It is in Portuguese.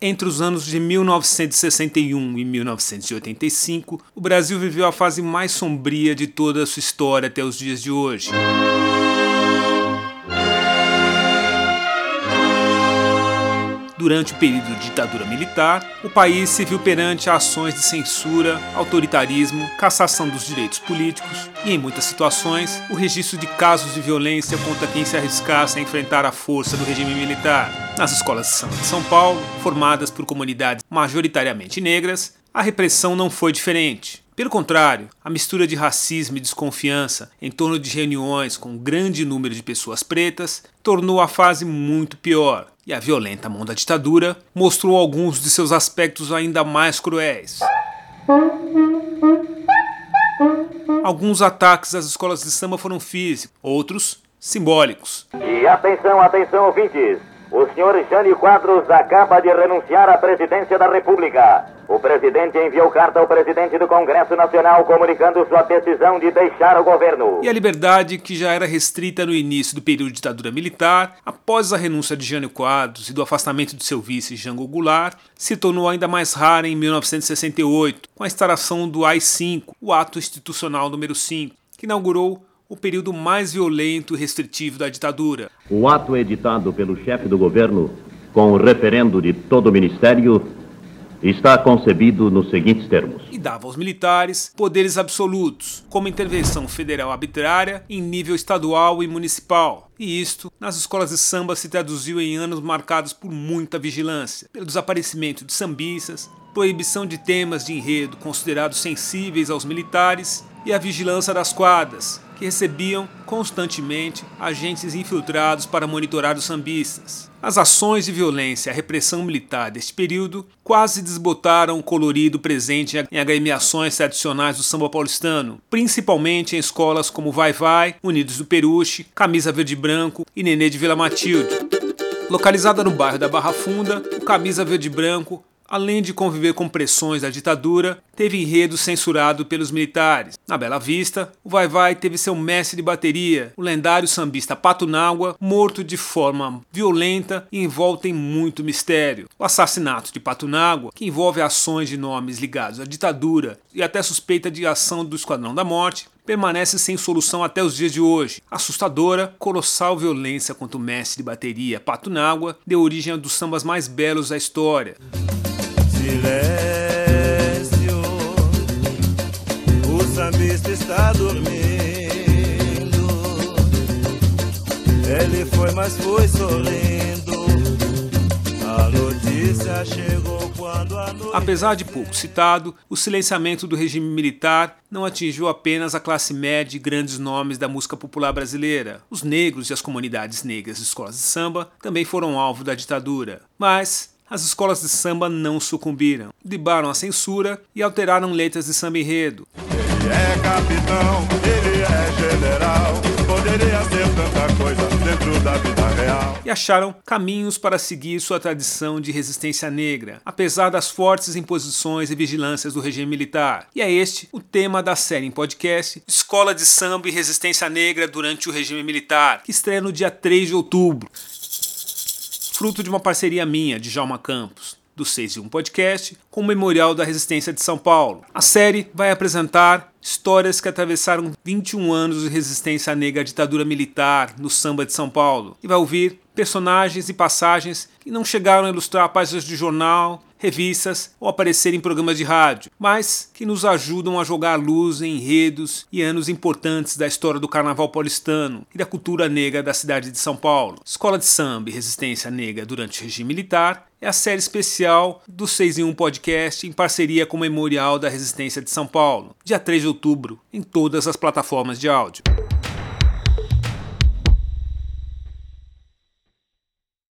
Entre os anos de 1961 e 1985, o Brasil viveu a fase mais sombria de toda a sua história até os dias de hoje. Durante o período de ditadura militar, o país se viu perante ações de censura, autoritarismo, cassação dos direitos políticos e, em muitas situações, o registro de casos de violência contra quem se arriscasse a enfrentar a força do regime militar. Nas escolas de samba de São Paulo, formadas por comunidades majoritariamente negras, a repressão não foi diferente. Pelo contrário, a mistura de racismo e desconfiança em torno de reuniões com um grande número de pessoas pretas tornou a fase muito pior, e a violenta mão da ditadura mostrou alguns de seus aspectos ainda mais cruéis. Alguns ataques às escolas de samba foram físicos, outros simbólicos. E atenção, atenção, ouvintes! O senhor Jânio Quadros acaba de renunciar à presidência da República. O presidente enviou carta ao presidente do Congresso Nacional comunicando sua decisão de deixar o governo. E a liberdade, que já era restrita no início do período de ditadura militar, após a renúncia de Jânio Quadros e do afastamento de seu vice Jango Goulart, se tornou ainda mais rara em 1968, com a instalação do AI-5, o Ato Institucional número 5, que inaugurou o período mais violento e restritivo da ditadura. O ato editado pelo chefe do governo, com o referendo de todo o ministério, está concebido nos seguintes termos: e dava aos militares poderes absolutos, como intervenção federal arbitrária em nível estadual e municipal. E isto, nas escolas de samba, se traduziu em anos marcados por muita vigilância, pelo desaparecimento de sambistas, proibição de temas de enredo considerados sensíveis aos militares e a vigilância das quadras, que recebiam constantemente agentes infiltrados para monitorar os sambistas. As ações de violência e a repressão militar deste período quase desbotaram o colorido presente em agremiações tradicionais do samba paulistano, principalmente em escolas como Vai Vai, Unidos do Peruche, Camisa Verde e Branco e Nenê de Vila Matilde. Localizada no bairro da Barra Funda, o Camisa Verde e Branco além de conviver com pressões da ditadura, teve enredo censurado pelos militares. Na Bela Vista, o Vai Vai teve seu mestre de bateria, o lendário sambista Pato Nágua, morto de forma violenta e envolta em muito mistério. O assassinato de Pato Nágua, que envolve ações de nomes ligados à ditadura e até suspeita de ação do Esquadrão da Morte, permanece sem solução até os dias de hoje. Assustadora, colossal violência contra o mestre de bateria Pato Nágua deu origem a um dos sambas mais belos da história silêncio. O sambista está dormindo. Ele foi, mas foi sorrindo. A notícia chegou quando a noite... Apesar de pouco citado, o silenciamento do regime militar não atingiu apenas a classe média e grandes nomes da música popular brasileira. Os negros e as comunidades negras de escolas de samba também foram alvo da ditadura. Mas as escolas de samba não sucumbiram, dribaram a censura e alteraram letras de samba enredo. Ele é capitão, ele é general, poderia ser tanta coisa dentro da vida real. E acharam caminhos para seguir sua tradição de resistência negra, apesar das fortes imposições e vigilâncias do regime militar. E é este o tema da série em podcast Escola de Samba e Resistência Negra durante o regime militar, que estreia no dia 3 de outubro fruto de uma parceria minha, de Jalma Campos, do 6 e 1 Podcast, com o Memorial da Resistência de São Paulo. A série vai apresentar histórias que atravessaram 21 anos de resistência negra à ditadura militar no samba de São Paulo e vai ouvir personagens e passagens que não chegaram a ilustrar páginas de jornal, revistas ou aparecer em programas de rádio, mas que nos ajudam a jogar luz em enredos e anos importantes da história do carnaval paulistano e da cultura negra da cidade de São Paulo. Escola de Samba e Resistência Negra durante o regime militar é a série especial do 6 em 1 Podcast em parceria com o Memorial da Resistência de São Paulo, dia 3 de outubro, em todas as plataformas de áudio.